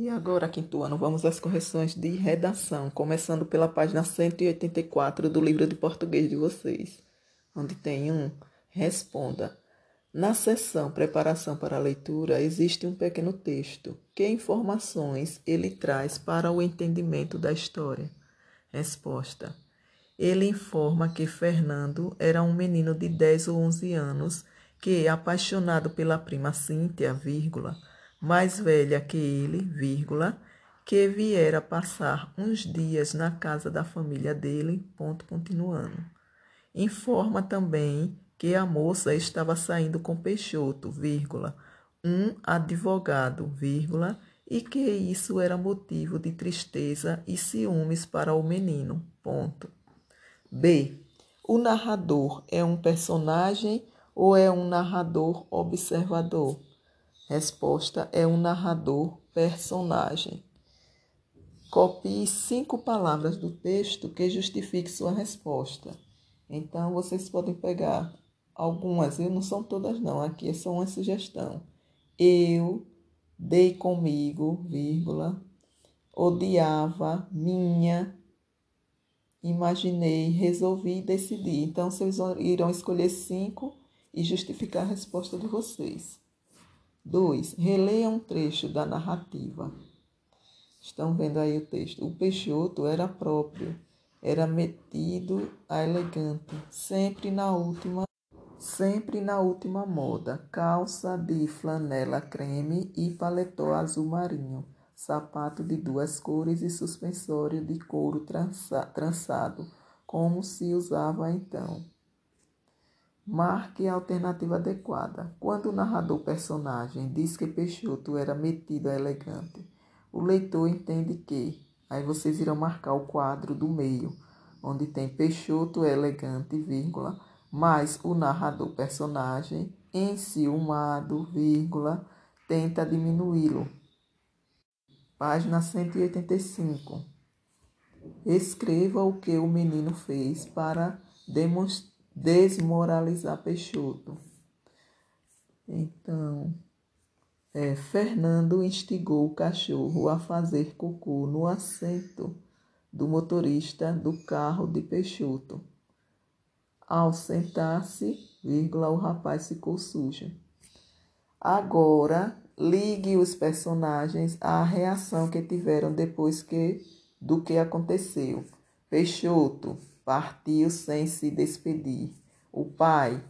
E agora, quinto ano, vamos às correções de redação, começando pela página 184 do livro de português de vocês, onde tem um Responda. Na seção Preparação para a Leitura, existe um pequeno texto. Que informações ele traz para o entendimento da história? Resposta. Ele informa que Fernando era um menino de 10 ou 11 anos que, apaixonado pela prima Cíntia, vírgula, mais velha que ele, vírgula, que viera passar uns dias na casa da família dele, ponto continuando. Informa também que a moça estava saindo com Peixoto, vírgula, um advogado, vírgula, e que isso era motivo de tristeza e ciúmes para o menino. Ponto. B. O narrador é um personagem ou é um narrador observador? Resposta é um narrador personagem. Copie cinco palavras do texto que justifique sua resposta. Então, vocês podem pegar algumas, eu não são todas não, aqui é só uma sugestão. Eu dei comigo, vírgula, odiava, minha, imaginei, resolvi decidi. Então, vocês irão escolher cinco e justificar a resposta de vocês. 2. Releia um trecho da narrativa. Estão vendo aí o texto. O Peixoto era próprio, era metido a elegante, sempre na última, sempre na última moda. Calça de flanela creme e paletó azul marinho, sapato de duas cores e suspensório de couro trança, trançado, como se usava então. Marque a alternativa adequada. Quando o narrador personagem diz que Peixoto era metido a elegante, o leitor entende que. Aí vocês irão marcar o quadro do meio, onde tem Peixoto elegante, vírgula, mas o narrador personagem, enciumado, vírgula, tenta diminuí-lo. Página 185. Escreva o que o menino fez para demonstrar desmoralizar Peixoto. Então, é, Fernando instigou o cachorro a fazer cocô no assento do motorista do carro de Peixoto. Ao sentar-se, o rapaz ficou sujo. Agora, ligue os personagens à reação que tiveram depois que do que aconteceu. Peixoto, partiu sem se despedir. O pai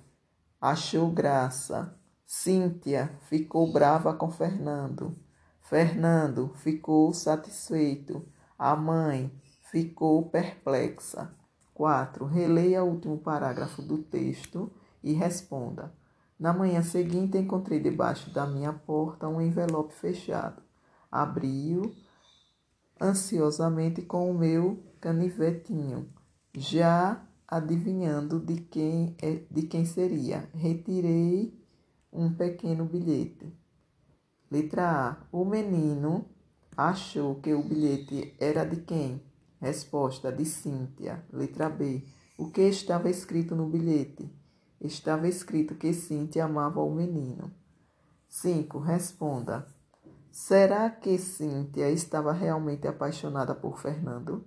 achou graça. Cíntia ficou brava com Fernando. Fernando ficou satisfeito. A mãe ficou perplexa. 4. Releia o último parágrafo do texto e responda. Na manhã seguinte, encontrei debaixo da minha porta um envelope fechado. Abri-o ansiosamente com o meu canivetinho já adivinhando de quem, é, de quem seria. Retirei um pequeno bilhete. Letra A. O menino achou que o bilhete era de quem? Resposta de Cíntia. Letra B. O que estava escrito no bilhete? Estava escrito que Cíntia amava o menino. 5. Responda. Será que Cíntia estava realmente apaixonada por Fernando?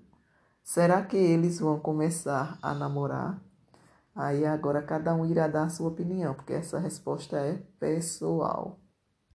Será que eles vão começar a namorar? Aí agora cada um irá dar a sua opinião, porque essa resposta é pessoal.